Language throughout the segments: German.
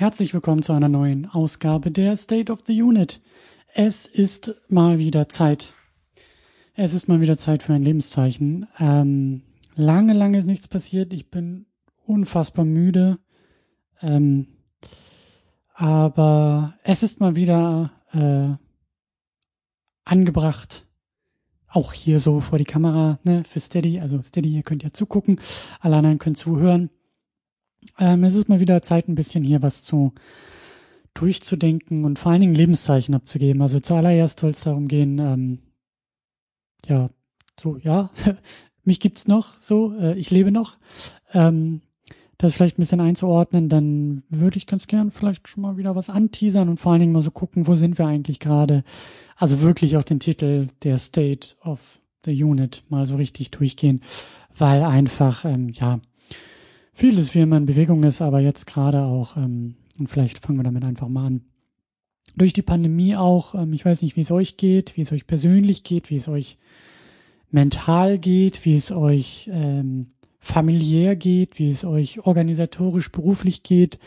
herzlich willkommen zu einer neuen Ausgabe der State of the Unit. Es ist mal wieder Zeit. Es ist mal wieder Zeit für ein Lebenszeichen. Ähm, lange, lange ist nichts passiert. Ich bin unfassbar müde. Ähm, aber es ist mal wieder äh, angebracht, auch hier so vor die Kamera, ne, für Steady. Also Steady, ihr könnt ja zugucken, alle anderen können zuhören. Ähm, es ist mal wieder Zeit, ein bisschen hier was zu durchzudenken und vor allen Dingen Lebenszeichen abzugeben. Also zuallererst soll es darum gehen, ähm, ja, so, ja, mich gibt's noch, so, äh, ich lebe noch. Ähm, das vielleicht ein bisschen einzuordnen, dann würde ich ganz gern vielleicht schon mal wieder was anteasern und vor allen Dingen mal so gucken, wo sind wir eigentlich gerade. Also wirklich auch den Titel der State of the Unit mal so richtig durchgehen, weil einfach, ähm, ja, vieles wie immer in Bewegung ist, aber jetzt gerade auch, ähm, und vielleicht fangen wir damit einfach mal an. Durch die Pandemie auch, ähm, ich weiß nicht, wie es euch geht, wie es euch persönlich geht, wie es euch mental geht, wie es euch ähm, familiär geht, wie es euch organisatorisch beruflich geht,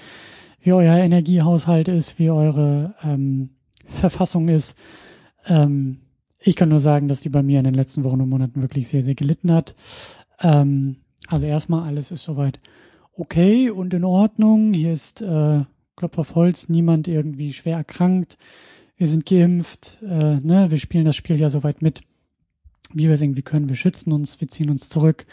wie euer Energiehaushalt ist, wie eure ähm, Verfassung ist. Ähm, ich kann nur sagen, dass die bei mir in den letzten Wochen und Monaten wirklich sehr, sehr gelitten hat. Ähm, also erstmal, alles ist soweit okay und in Ordnung. Hier ist äh, Klopf auf Holz, niemand irgendwie schwer erkrankt. Wir sind geimpft, äh, ne? wir spielen das Spiel ja soweit mit, wie wir es irgendwie können. Wir schützen uns, wir ziehen uns zurück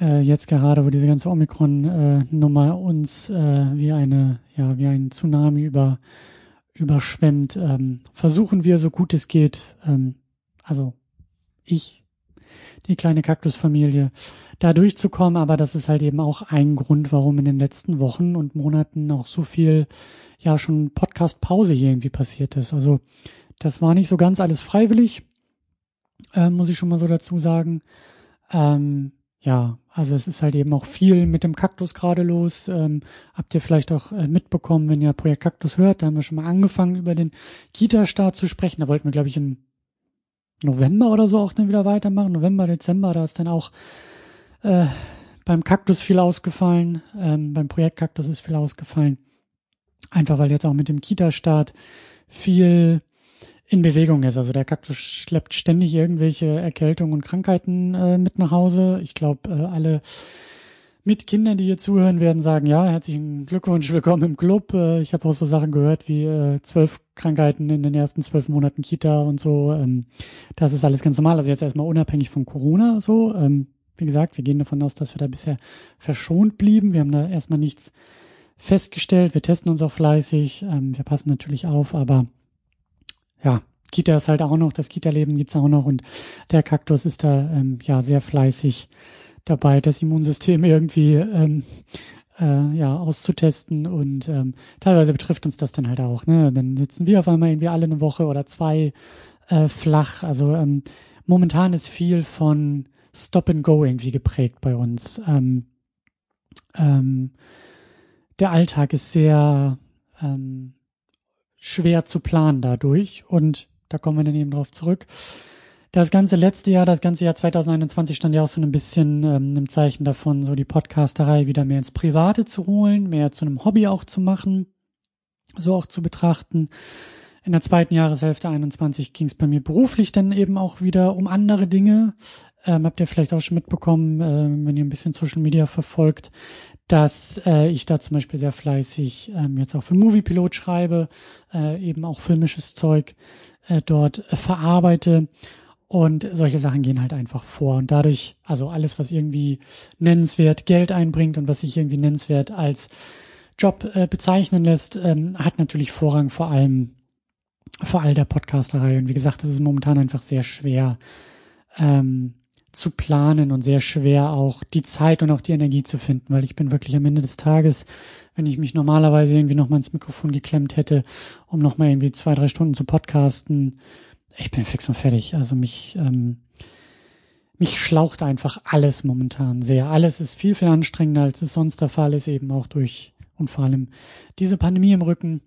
äh, jetzt gerade, wo diese ganze Omikron-Nummer uns äh, wie eine, ja, wie ein Tsunami über, überschwemmt, ähm, versuchen wir so gut es geht, ähm, also ich, die kleine Kaktusfamilie, da durchzukommen, aber das ist halt eben auch ein Grund, warum in den letzten Wochen und Monaten auch so viel, ja, schon Podcast-Pause hier irgendwie passiert ist. Also, das war nicht so ganz alles freiwillig, äh, muss ich schon mal so dazu sagen. Ähm, ja, also es ist halt eben auch viel mit dem Kaktus gerade los. Ähm, habt ihr vielleicht auch äh, mitbekommen, wenn ihr Projekt Kaktus hört, da haben wir schon mal angefangen, über den Kita-Start zu sprechen. Da wollten wir, glaube ich, im November oder so auch dann wieder weitermachen. November, Dezember, da ist dann auch äh, beim Kaktus viel ausgefallen. Ähm, beim Projekt Kaktus ist viel ausgefallen. Einfach weil jetzt auch mit dem Kita-Start viel in Bewegung ist. Also der Kaktus schleppt ständig irgendwelche Erkältungen und Krankheiten äh, mit nach Hause. Ich glaube, äh, alle mit Kindern, die hier zuhören, werden sagen, ja, herzlichen Glückwunsch, willkommen im Club. Äh, ich habe auch so Sachen gehört wie äh, zwölf Krankheiten in den ersten zwölf Monaten Kita und so. Ähm, das ist alles ganz normal. Also jetzt erstmal unabhängig von Corona so. Ähm, wie gesagt, wir gehen davon aus, dass wir da bisher verschont blieben. Wir haben da erstmal nichts festgestellt. Wir testen uns auch fleißig. Ähm, wir passen natürlich auf, aber ja, Kita ist halt auch noch, das Kita-Leben gibt's auch noch und der Kaktus ist da ähm, ja sehr fleißig dabei, das Immunsystem irgendwie ähm, äh, ja auszutesten und ähm, teilweise betrifft uns das dann halt auch. Ne? Dann sitzen wir auf einmal irgendwie alle eine Woche oder zwei äh, flach. Also ähm, momentan ist viel von Stop and Go irgendwie geprägt bei uns. Ähm, ähm, der Alltag ist sehr ähm, schwer zu planen dadurch. Und da kommen wir dann eben drauf zurück. Das ganze letzte Jahr, das ganze Jahr 2021 stand ja auch so ein bisschen ähm, im Zeichen davon, so die Podcasterei wieder mehr ins Private zu holen, mehr zu einem Hobby auch zu machen, so auch zu betrachten. In der zweiten Jahreshälfte 21 ging es bei mir beruflich dann eben auch wieder um andere Dinge. Ähm, habt ihr vielleicht auch schon mitbekommen, äh, wenn ihr ein bisschen Social Media verfolgt, dass äh, ich da zum Beispiel sehr fleißig ähm, jetzt auch für Moviepilot schreibe, äh, eben auch filmisches Zeug äh, dort äh, verarbeite. Und solche Sachen gehen halt einfach vor. Und dadurch, also alles, was irgendwie nennenswert Geld einbringt und was sich irgendwie nennenswert als Job äh, bezeichnen lässt, ähm, hat natürlich Vorrang vor allem vor all der Podcasterei. Und wie gesagt, das ist momentan einfach sehr schwer, ähm, zu planen und sehr schwer auch die Zeit und auch die Energie zu finden, weil ich bin wirklich am Ende des Tages, wenn ich mich normalerweise irgendwie nochmal ins Mikrofon geklemmt hätte, um nochmal irgendwie zwei, drei Stunden zu podcasten, ich bin fix und fertig. Also mich, ähm, mich schlaucht einfach alles momentan sehr. Alles ist viel, viel anstrengender, als es sonst der Fall ist, eben auch durch und vor allem diese Pandemie im Rücken.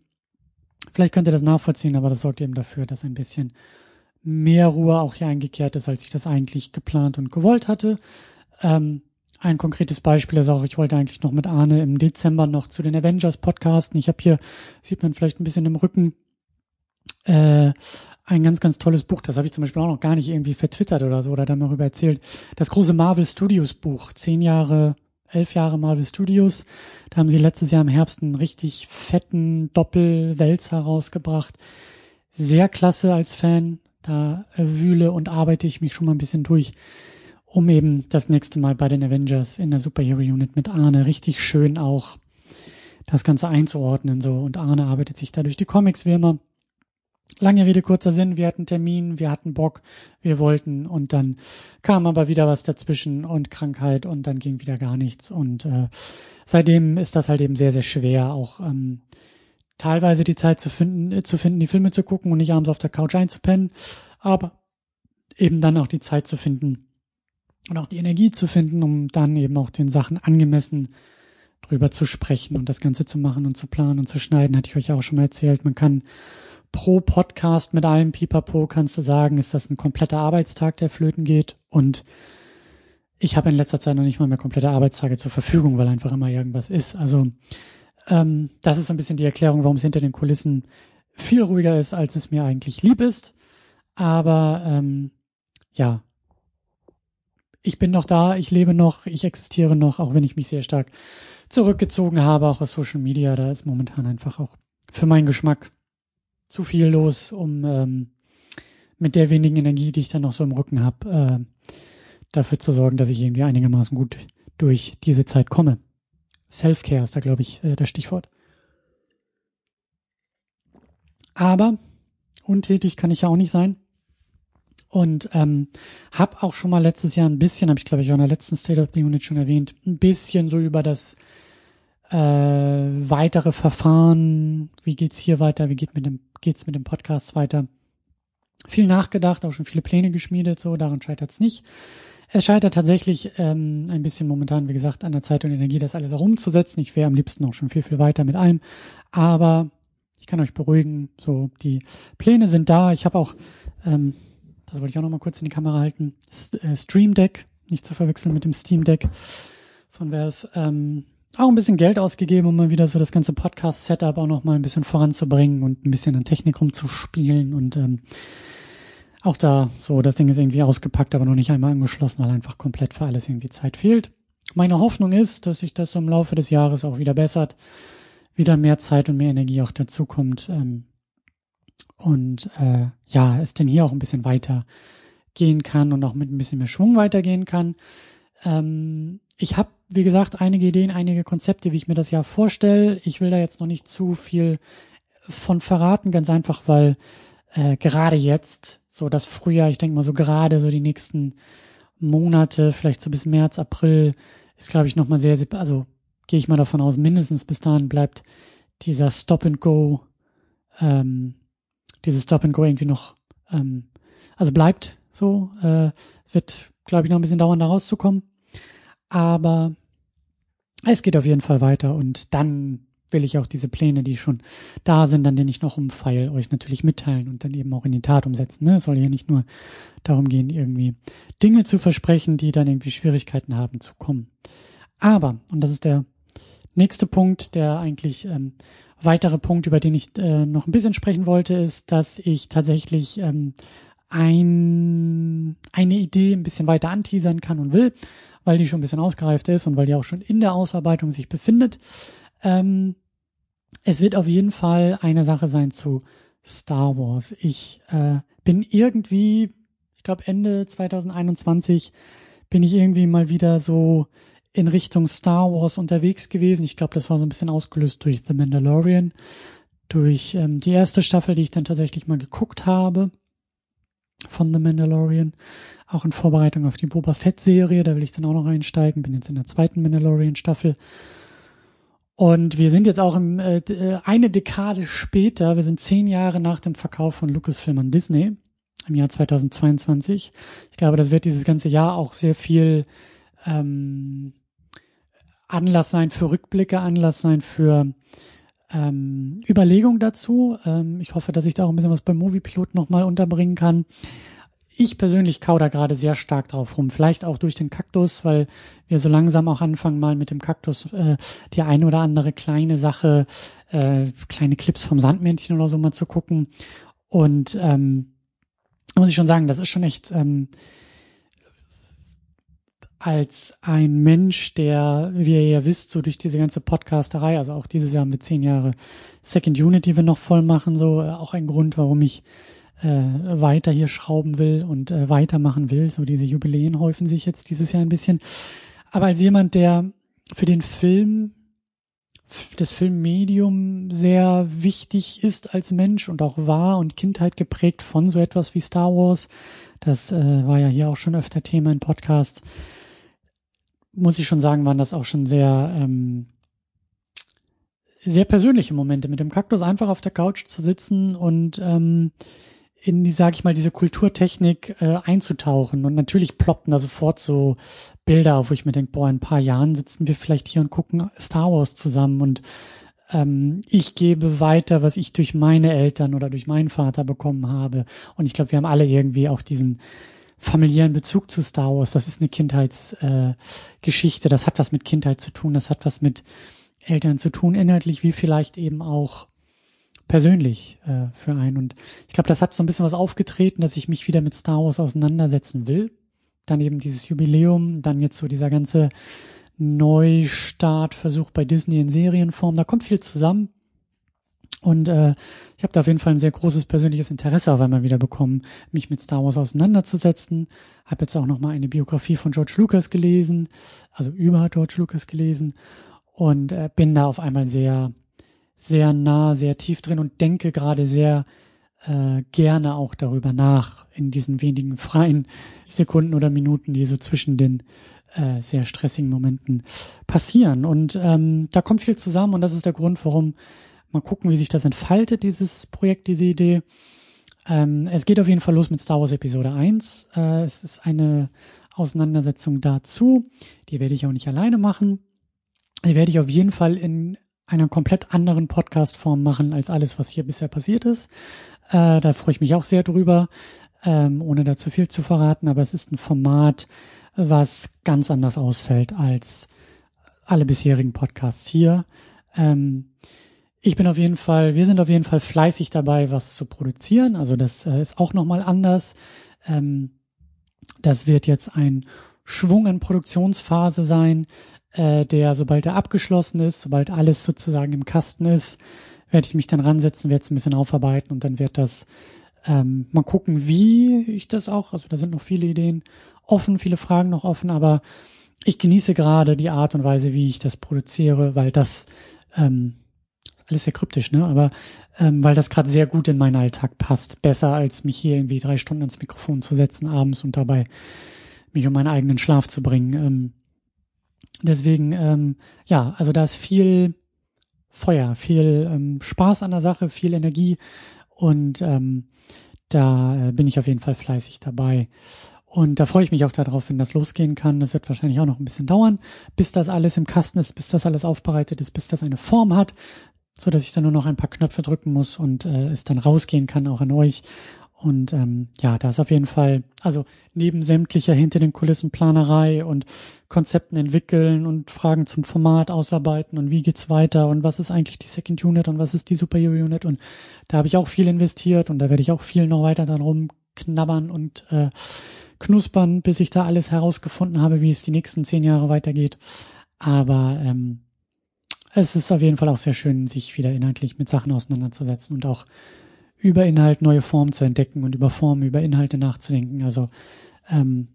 Vielleicht könnt ihr das nachvollziehen, aber das sorgt eben dafür, dass ein bisschen mehr Ruhe auch hier eingekehrt ist, als ich das eigentlich geplant und gewollt hatte. Ähm, ein konkretes Beispiel ist auch, ich wollte eigentlich noch mit Arne im Dezember noch zu den Avengers podcasten. Ich habe hier, sieht man vielleicht ein bisschen im Rücken, äh, ein ganz, ganz tolles Buch. Das habe ich zum Beispiel auch noch gar nicht irgendwie vertwittert oder so oder da darüber erzählt. Das große Marvel Studios Buch. Zehn Jahre, elf Jahre Marvel Studios. Da haben sie letztes Jahr im Herbst einen richtig fetten Doppelwälzer rausgebracht. Sehr klasse als Fan. Da wühle und arbeite ich mich schon mal ein bisschen durch um eben das nächste Mal bei den Avengers in der Superhero Unit mit Arne richtig schön auch das Ganze einzuordnen so. Und Arne arbeitet sich da durch die Comics wie immer. Lange Rede, kurzer Sinn, wir hatten Termin, wir hatten Bock, wir wollten. Und dann kam aber wieder was dazwischen und Krankheit und dann ging wieder gar nichts. Und äh, seitdem ist das halt eben sehr, sehr schwer, auch ähm, teilweise die Zeit zu finden, äh, zu finden, die Filme zu gucken und nicht abends auf der Couch einzupennen, aber eben dann auch die Zeit zu finden, und auch die Energie zu finden, um dann eben auch den Sachen angemessen drüber zu sprechen und das Ganze zu machen und zu planen und zu schneiden, hatte ich euch auch schon mal erzählt. Man kann pro Podcast mit allem Pipapo kannst du sagen, ist das ein kompletter Arbeitstag, der flöten geht und ich habe in letzter Zeit noch nicht mal mehr komplette Arbeitstage zur Verfügung, weil einfach immer irgendwas ist. Also ähm, das ist so ein bisschen die Erklärung, warum es hinter den Kulissen viel ruhiger ist, als es mir eigentlich lieb ist. Aber ähm, ja, ich bin noch da, ich lebe noch, ich existiere noch, auch wenn ich mich sehr stark zurückgezogen habe, auch aus Social Media. Da ist momentan einfach auch für meinen Geschmack zu viel los, um ähm, mit der wenigen Energie, die ich dann noch so im Rücken habe, äh, dafür zu sorgen, dass ich irgendwie einigermaßen gut durch diese Zeit komme. Self-Care ist da, glaube ich, äh, das Stichwort. Aber untätig kann ich ja auch nicht sein. Und ähm, habe auch schon mal letztes Jahr ein bisschen, habe ich glaube ich auch in der letzten State of the Unit schon erwähnt, ein bisschen so über das äh, weitere Verfahren, wie geht's hier weiter, wie geht mit dem, geht's mit dem Podcast weiter, viel nachgedacht, auch schon viele Pläne geschmiedet, so daran scheitert's nicht. Es scheitert tatsächlich ähm, ein bisschen momentan, wie gesagt, an der Zeit und Energie, das alles auch umzusetzen. Ich wäre am liebsten auch schon viel, viel weiter mit allem. Aber ich kann euch beruhigen, so die Pläne sind da. Ich habe auch ähm, das wollte ich auch noch mal kurz in die Kamera halten, äh, Stream Deck, nicht zu verwechseln mit dem Steam Deck von Valve, ähm, auch ein bisschen Geld ausgegeben, um mal wieder so das ganze Podcast-Setup auch noch mal ein bisschen voranzubringen und ein bisschen an Technik rumzuspielen und ähm, auch da so, das Ding ist irgendwie ausgepackt, aber noch nicht einmal angeschlossen, weil einfach komplett für alles irgendwie Zeit fehlt. Meine Hoffnung ist, dass sich das im Laufe des Jahres auch wieder bessert, wieder mehr Zeit und mehr Energie auch dazukommt, ähm, und äh, ja, es denn hier auch ein bisschen weiter gehen kann und auch mit ein bisschen mehr Schwung weitergehen kann. Ähm, ich habe, wie gesagt, einige Ideen, einige Konzepte, wie ich mir das Jahr vorstelle. Ich will da jetzt noch nicht zu viel von verraten, ganz einfach, weil äh, gerade jetzt, so das Frühjahr, ich denke mal so gerade so die nächsten Monate, vielleicht so bis März, April, ist glaube ich nochmal sehr, also gehe ich mal davon aus, mindestens bis dahin bleibt dieser Stop and Go ähm, dieses Stop and Go irgendwie noch, ähm, also bleibt so, äh, wird, glaube ich, noch ein bisschen dauern, da rauszukommen. Aber es geht auf jeden Fall weiter und dann will ich auch diese Pläne, die schon da sind, an denen ich noch umfeil, euch natürlich mitteilen und dann eben auch in die Tat umsetzen. Ne? Soll ja nicht nur darum gehen, irgendwie Dinge zu versprechen, die dann irgendwie Schwierigkeiten haben zu kommen. Aber, und das ist der nächste Punkt, der eigentlich ähm, weitere Punkt, über den ich äh, noch ein bisschen sprechen wollte, ist, dass ich tatsächlich ähm, ein, eine Idee ein bisschen weiter anteasern kann und will, weil die schon ein bisschen ausgereift ist und weil die auch schon in der Ausarbeitung sich befindet. Ähm, es wird auf jeden Fall eine Sache sein zu Star Wars. Ich äh, bin irgendwie, ich glaube Ende 2021 bin ich irgendwie mal wieder so in Richtung Star Wars unterwegs gewesen. Ich glaube, das war so ein bisschen ausgelöst durch The Mandalorian, durch ähm, die erste Staffel, die ich dann tatsächlich mal geguckt habe von The Mandalorian, auch in Vorbereitung auf die Boba Fett Serie, da will ich dann auch noch einsteigen, bin jetzt in der zweiten Mandalorian Staffel. Und wir sind jetzt auch im, äh, äh, eine Dekade später, wir sind zehn Jahre nach dem Verkauf von Lucasfilm an Disney im Jahr 2022. Ich glaube, das wird dieses ganze Jahr auch sehr viel ähm, Anlass sein für Rückblicke, Anlass sein für ähm, Überlegung dazu. Ähm, ich hoffe, dass ich da auch ein bisschen was beim Moviepilot nochmal unterbringen kann. Ich persönlich kau da gerade sehr stark drauf rum. Vielleicht auch durch den Kaktus, weil wir so langsam auch anfangen, mal mit dem Kaktus äh, die eine oder andere kleine Sache, äh, kleine Clips vom Sandmännchen oder so mal zu gucken. Und ähm, muss ich schon sagen, das ist schon echt ähm, als ein Mensch, der, wie ihr ja wisst, so durch diese ganze Podcasterei, also auch dieses Jahr mit zehn Jahre Second Unit, die wir noch voll machen, so äh, auch ein Grund, warum ich äh, weiter hier schrauben will und äh, weitermachen will. So diese Jubiläen häufen sich jetzt dieses Jahr ein bisschen. Aber als jemand, der für den Film, das Filmmedium sehr wichtig ist als Mensch und auch war und Kindheit geprägt von so etwas wie Star Wars, das äh, war ja hier auch schon öfter Thema in Podcasts, muss ich schon sagen, waren das auch schon sehr ähm, sehr persönliche Momente mit dem Kaktus einfach auf der Couch zu sitzen und ähm, in die, sag ich mal, diese Kulturtechnik äh, einzutauchen. Und natürlich ploppten da sofort so Bilder auf, wo ich mir denke, boah, in ein paar Jahren sitzen wir vielleicht hier und gucken Star Wars zusammen und ähm, ich gebe weiter, was ich durch meine Eltern oder durch meinen Vater bekommen habe. Und ich glaube, wir haben alle irgendwie auch diesen familiären Bezug zu Star Wars. Das ist eine Kindheitsgeschichte. Äh, das hat was mit Kindheit zu tun. Das hat was mit Eltern zu tun, inhaltlich wie vielleicht eben auch persönlich äh, für einen. Und ich glaube, das hat so ein bisschen was aufgetreten, dass ich mich wieder mit Star Wars auseinandersetzen will. Dann eben dieses Jubiläum, dann jetzt so dieser ganze Neustartversuch bei Disney in Serienform. Da kommt viel zusammen. Und äh, ich habe da auf jeden Fall ein sehr großes persönliches Interesse auf einmal wieder bekommen, mich mit Star Wars auseinanderzusetzen. Habe jetzt auch noch mal eine Biografie von George Lucas gelesen, also über George Lucas gelesen und äh, bin da auf einmal sehr sehr nah, sehr tief drin und denke gerade sehr äh, gerne auch darüber nach in diesen wenigen freien Sekunden oder Minuten, die so zwischen den äh, sehr stressigen Momenten passieren. Und ähm, da kommt viel zusammen und das ist der Grund, warum mal gucken, wie sich das entfaltet, dieses Projekt, diese Idee. Ähm, es geht auf jeden Fall los mit Star Wars Episode 1. Äh, es ist eine Auseinandersetzung dazu. Die werde ich auch nicht alleine machen. Die werde ich auf jeden Fall in einer komplett anderen Podcast-Form machen als alles, was hier bisher passiert ist. Äh, da freue ich mich auch sehr drüber, ähm, ohne da zu viel zu verraten. Aber es ist ein Format, was ganz anders ausfällt als alle bisherigen Podcasts hier. Ähm, ich bin auf jeden Fall, wir sind auf jeden Fall fleißig dabei, was zu produzieren. Also das äh, ist auch nochmal anders. Ähm, das wird jetzt ein Schwung in Produktionsphase sein äh, der, sobald er abgeschlossen ist, sobald alles sozusagen im Kasten ist, werde ich mich dann ransetzen, werde es ein bisschen aufarbeiten und dann wird das ähm, mal gucken, wie ich das auch, also da sind noch viele Ideen offen, viele Fragen noch offen, aber ich genieße gerade die Art und Weise, wie ich das produziere, weil das ähm, alles sehr kryptisch, ne? Aber ähm, weil das gerade sehr gut in meinen Alltag passt, besser als mich hier irgendwie drei Stunden ans Mikrofon zu setzen abends und dabei mich um meinen eigenen Schlaf zu bringen. Ähm, Deswegen, ähm, ja, also da ist viel Feuer, viel ähm, Spaß an der Sache, viel Energie und ähm, da äh, bin ich auf jeden Fall fleißig dabei. Und da freue ich mich auch darauf, wenn das losgehen kann. Das wird wahrscheinlich auch noch ein bisschen dauern, bis das alles im Kasten ist, bis das alles aufbereitet ist, bis das eine Form hat, so dass ich dann nur noch ein paar Knöpfe drücken muss und äh, es dann rausgehen kann, auch an euch. Und ähm, ja, da ist auf jeden Fall, also neben sämtlicher hinter den Kulissen Planerei und Konzepten entwickeln und Fragen zum Format ausarbeiten und wie geht's weiter und was ist eigentlich die Second Unit und was ist die Super Unit und da habe ich auch viel investiert und da werde ich auch viel noch weiter dran rumknabbern und äh, knuspern, bis ich da alles herausgefunden habe, wie es die nächsten zehn Jahre weitergeht. Aber ähm, es ist auf jeden Fall auch sehr schön, sich wieder inhaltlich mit Sachen auseinanderzusetzen und auch über Inhalt neue Formen zu entdecken und über Formen, über Inhalte nachzudenken. Also ähm,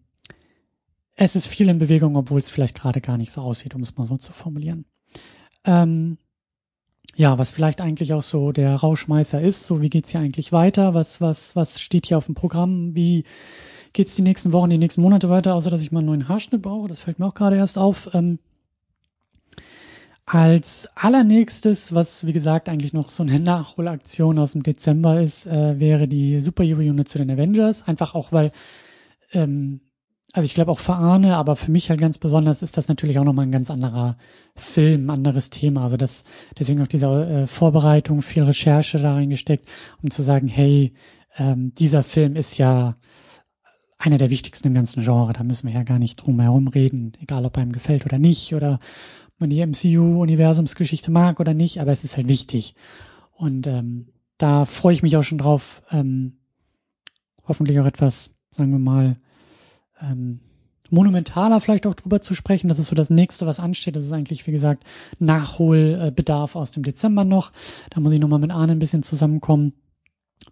es ist viel in Bewegung, obwohl es vielleicht gerade gar nicht so aussieht, um es mal so zu formulieren. Ähm, ja, was vielleicht eigentlich auch so der Rauschmeißer ist, so wie geht's hier eigentlich weiter? Was, was, was steht hier auf dem Programm? Wie geht's die nächsten Wochen, die nächsten Monate weiter, außer dass ich mal einen neuen Haarschnitt brauche? Das fällt mir auch gerade erst auf. Ähm, als allernächstes, was wie gesagt eigentlich noch so eine Nachholaktion aus dem Dezember ist, äh, wäre die Superhero-Unit zu den Avengers. Einfach auch, weil, ähm, also ich glaube auch für Arne, aber für mich halt ganz besonders ist das natürlich auch nochmal ein ganz anderer Film, anderes Thema. Also das, deswegen auch diese äh, Vorbereitung, viel Recherche da reingesteckt, um zu sagen, hey, ähm, dieser Film ist ja einer der wichtigsten im ganzen Genre. Da müssen wir ja gar nicht drum herum reden, egal ob einem gefällt oder nicht oder man die MCU-Universumsgeschichte mag oder nicht, aber es ist halt wichtig. Und ähm, da freue ich mich auch schon drauf. Ähm, hoffentlich auch etwas, sagen wir mal, ähm, monumentaler vielleicht auch drüber zu sprechen. Das ist so das nächste, was ansteht. Das ist eigentlich, wie gesagt, Nachholbedarf aus dem Dezember noch. Da muss ich nochmal mit Arne ein bisschen zusammenkommen,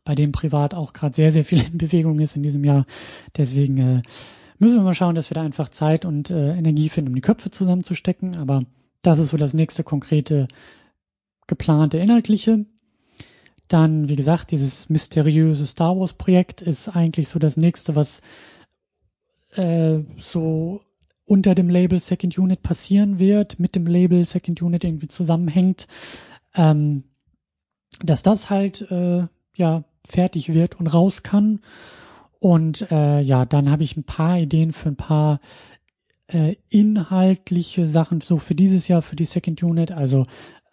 bei dem privat auch gerade sehr, sehr viel in Bewegung ist in diesem Jahr. Deswegen äh, müssen wir mal schauen, dass wir da einfach Zeit und äh, Energie finden, um die Köpfe zusammenzustecken. Aber das ist so das nächste konkrete geplante inhaltliche. Dann, wie gesagt, dieses mysteriöse Star Wars Projekt ist eigentlich so das nächste, was äh, so unter dem Label Second Unit passieren wird, mit dem Label Second Unit irgendwie zusammenhängt, ähm, dass das halt äh, ja fertig wird und raus kann. Und äh, ja, dann habe ich ein paar Ideen für ein paar äh, inhaltliche Sachen so für dieses Jahr für die Second Unit. Also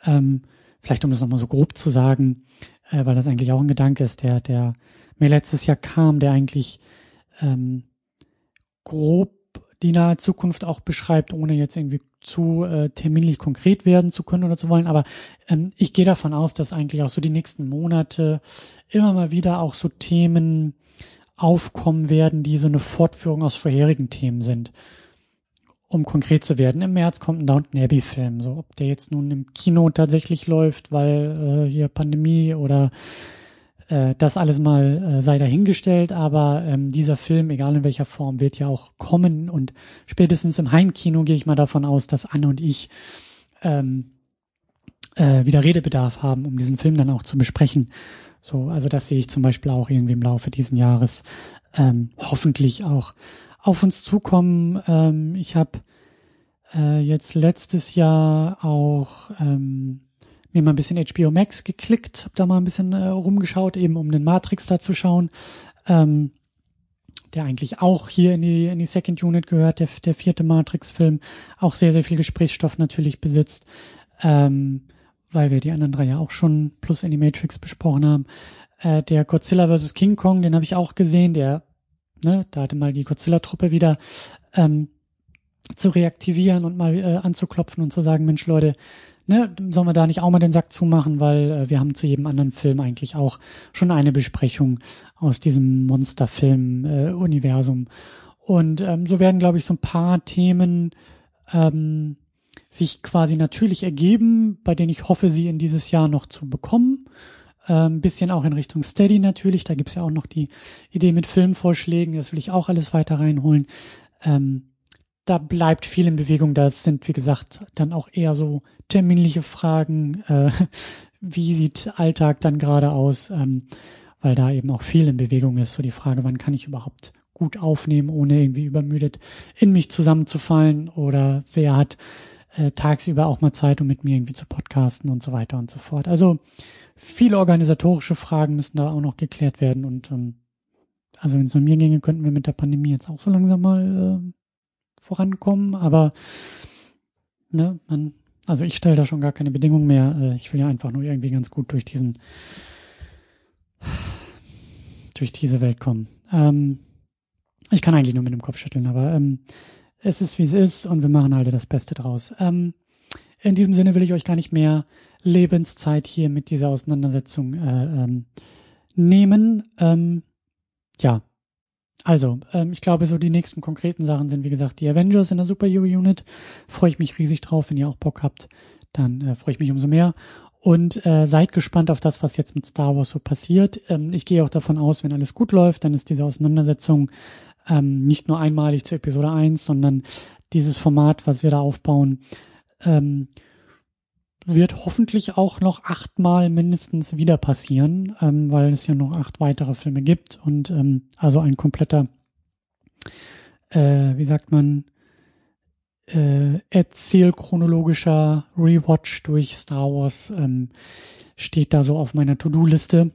ähm, vielleicht um es nochmal so grob zu sagen, äh, weil das eigentlich auch ein Gedanke ist, der der mir letztes Jahr kam, der eigentlich ähm, grob die nahe Zukunft auch beschreibt, ohne jetzt irgendwie zu äh, terminlich konkret werden zu können oder zu wollen. Aber ähm, ich gehe davon aus, dass eigentlich auch so die nächsten Monate immer mal wieder auch so Themen aufkommen werden, die so eine Fortführung aus vorherigen Themen sind. Um konkret zu werden, im März kommt ein Downton Abbey Film. So, ob der jetzt nun im Kino tatsächlich läuft, weil äh, hier Pandemie oder äh, das alles mal äh, sei dahingestellt, aber ähm, dieser Film, egal in welcher Form, wird ja auch kommen und spätestens im Heimkino gehe ich mal davon aus, dass Anne und ich ähm, äh, wieder Redebedarf haben, um diesen Film dann auch zu besprechen. So, also das sehe ich zum Beispiel auch irgendwie im Laufe diesen Jahres ähm, hoffentlich auch auf uns zukommen. Ähm, ich habe äh, jetzt letztes Jahr auch ähm, mir mal ein bisschen HBO Max geklickt, habe da mal ein bisschen äh, rumgeschaut, eben um den Matrix da zu schauen, ähm, der eigentlich auch hier in die, in die Second Unit gehört, der, der vierte Matrix-Film, auch sehr, sehr viel Gesprächsstoff natürlich besitzt, ähm, weil wir die anderen drei ja auch schon plus in die Matrix besprochen haben. Äh, der Godzilla vs. King Kong, den habe ich auch gesehen, der, ne, da hatte mal die Godzilla-Truppe wieder ähm, zu reaktivieren und mal äh, anzuklopfen und zu sagen, Mensch Leute, ne, sollen wir da nicht auch mal den Sack zumachen, weil äh, wir haben zu jedem anderen Film eigentlich auch schon eine Besprechung aus diesem Monsterfilm-Universum. Äh, und ähm, so werden, glaube ich, so ein paar Themen ähm, sich quasi natürlich ergeben, bei denen ich hoffe, sie in dieses Jahr noch zu bekommen. Ein ähm, bisschen auch in Richtung Steady natürlich. Da gibt's ja auch noch die Idee mit Filmvorschlägen. Das will ich auch alles weiter reinholen. Ähm, da bleibt viel in Bewegung. Das sind, wie gesagt, dann auch eher so terminliche Fragen. Äh, wie sieht Alltag dann gerade aus? Ähm, weil da eben auch viel in Bewegung ist. So die Frage, wann kann ich überhaupt gut aufnehmen, ohne irgendwie übermüdet in mich zusammenzufallen? Oder wer hat äh, tagsüber auch mal Zeit, um mit mir irgendwie zu podcasten und so weiter und so fort. Also viele organisatorische Fragen müssen da auch noch geklärt werden. Und ähm, also wenn es um mir ginge, könnten wir mit der Pandemie jetzt auch so langsam mal äh, vorankommen, aber ne, man, also ich stelle da schon gar keine Bedingungen mehr. Äh, ich will ja einfach nur irgendwie ganz gut durch diesen, durch diese Welt kommen. Ähm, ich kann eigentlich nur mit dem Kopf schütteln, aber ähm, es ist wie es ist und wir machen halt das Beste draus. Ähm, in diesem Sinne will ich euch gar nicht mehr Lebenszeit hier mit dieser Auseinandersetzung äh, ähm, nehmen. Ähm, ja, also, ähm, ich glaube, so die nächsten konkreten Sachen sind, wie gesagt, die Avengers in der Superhero Unit. Freue ich mich riesig drauf. Wenn ihr auch Bock habt, dann äh, freue ich mich umso mehr. Und äh, seid gespannt auf das, was jetzt mit Star Wars so passiert. Ähm, ich gehe auch davon aus, wenn alles gut läuft, dann ist diese Auseinandersetzung ähm, nicht nur einmalig zu Episode 1, sondern dieses Format, was wir da aufbauen, ähm, wird hoffentlich auch noch achtmal mindestens wieder passieren, ähm, weil es ja noch acht weitere Filme gibt und ähm, also ein kompletter, äh, wie sagt man, äh, erzählchronologischer Rewatch durch Star Wars ähm, steht da so auf meiner To-Do-Liste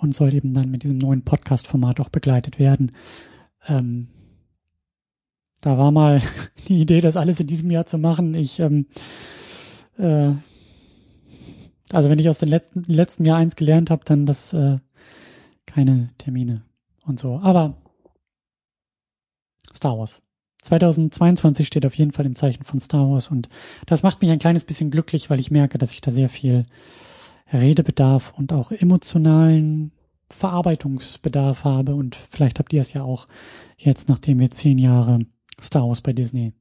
und soll eben dann mit diesem neuen Podcast-Format auch begleitet werden. Ähm, da war mal die Idee, das alles in diesem Jahr zu machen. Ich ähm, äh, also wenn ich aus dem letzten, letzten Jahr eins gelernt habe, dann das äh, keine Termine und so. Aber Star Wars. 2022 steht auf jeden Fall im Zeichen von Star Wars und das macht mich ein kleines bisschen glücklich, weil ich merke, dass ich da sehr viel Redebedarf und auch emotionalen Verarbeitungsbedarf habe und vielleicht habt ihr es ja auch jetzt, nachdem wir zehn Jahre Star Wars bei Disney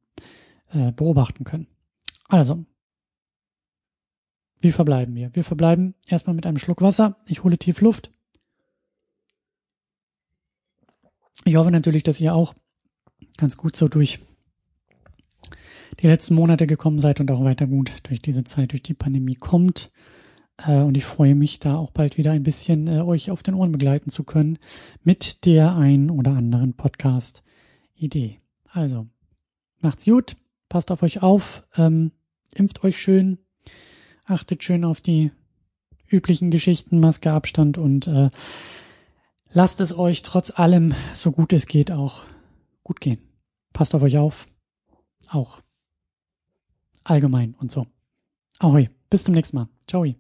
äh, beobachten können. Also, wie verbleiben wir? Wir verbleiben erstmal mit einem Schluck Wasser. Ich hole tief Luft. Ich hoffe natürlich, dass ihr auch ganz gut so durch die letzten Monate gekommen seid und auch weiter gut durch diese Zeit, durch die Pandemie kommt. Äh, und ich freue mich, da auch bald wieder ein bisschen äh, euch auf den Ohren begleiten zu können mit der ein oder anderen Podcast-Idee. Also, macht's gut, passt auf euch auf, ähm, impft euch schön, achtet schön auf die üblichen Geschichten, Maske, Abstand und äh, lasst es euch trotz allem, so gut es geht, auch gut gehen. Passt auf euch auf. Auch allgemein und so. Ahoi, bis zum nächsten Mal. Ciao.